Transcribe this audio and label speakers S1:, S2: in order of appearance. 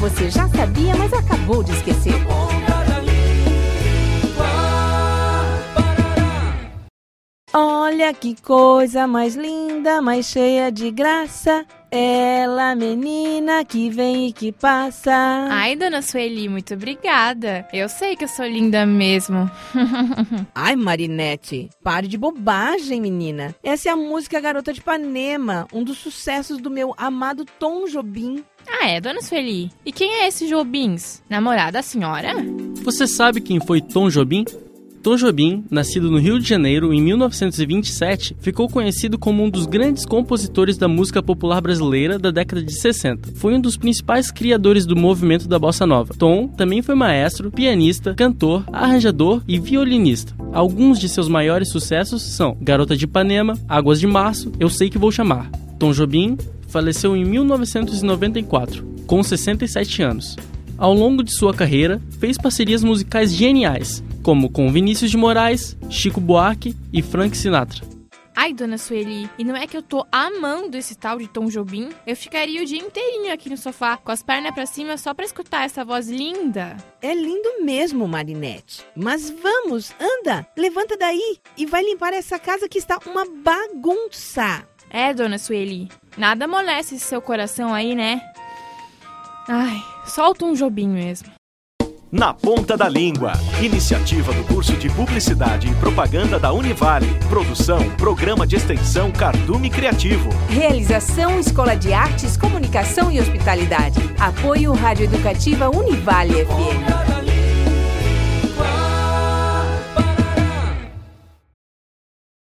S1: você já sabia, mas acabou de esquecer. Olha que coisa mais linda, mais cheia de graça. Ela, menina que vem e que passa.
S2: Ai, dona Sueli, muito obrigada. Eu sei que eu sou linda mesmo.
S1: Ai, Marinette, pare de bobagem, menina. Essa é a música Garota de Ipanema, um dos sucessos do meu amado Tom Jobim.
S2: Ah, é, dona Sueli? E quem é esse Jobins? Namorada da senhora?
S3: Você sabe quem foi Tom Jobim? Tom Jobim, nascido no Rio de Janeiro em 1927, ficou conhecido como um dos grandes compositores da música popular brasileira da década de 60. Foi um dos principais criadores do movimento da bossa nova. Tom também foi maestro, pianista, cantor, arranjador e violinista. Alguns de seus maiores sucessos são Garota de Ipanema, Águas de Março, Eu Sei Que Vou Chamar. Tom Jobim faleceu em 1994, com 67 anos. Ao longo de sua carreira, fez parcerias musicais geniais, como com Vinícius de Moraes, Chico Buarque e Frank Sinatra.
S2: Ai, dona Sueli, e não é que eu tô amando esse tal de Tom Jobim? Eu ficaria o dia inteirinho aqui no sofá, com as pernas para cima, só pra escutar essa voz linda.
S1: É lindo mesmo, Marinette. Mas vamos, anda, levanta daí e vai limpar essa casa que está uma bagunça.
S2: É, dona Sueli, nada amolece seu coração aí, né? Ai, solta um Jobim mesmo.
S4: Na Ponta da Língua. Iniciativa do curso de Publicidade e Propaganda da Univale. Produção, Programa de Extensão Cardume Criativo.
S1: Realização Escola de Artes, Comunicação e Hospitalidade. Apoio Rádio Educativa Univale FM.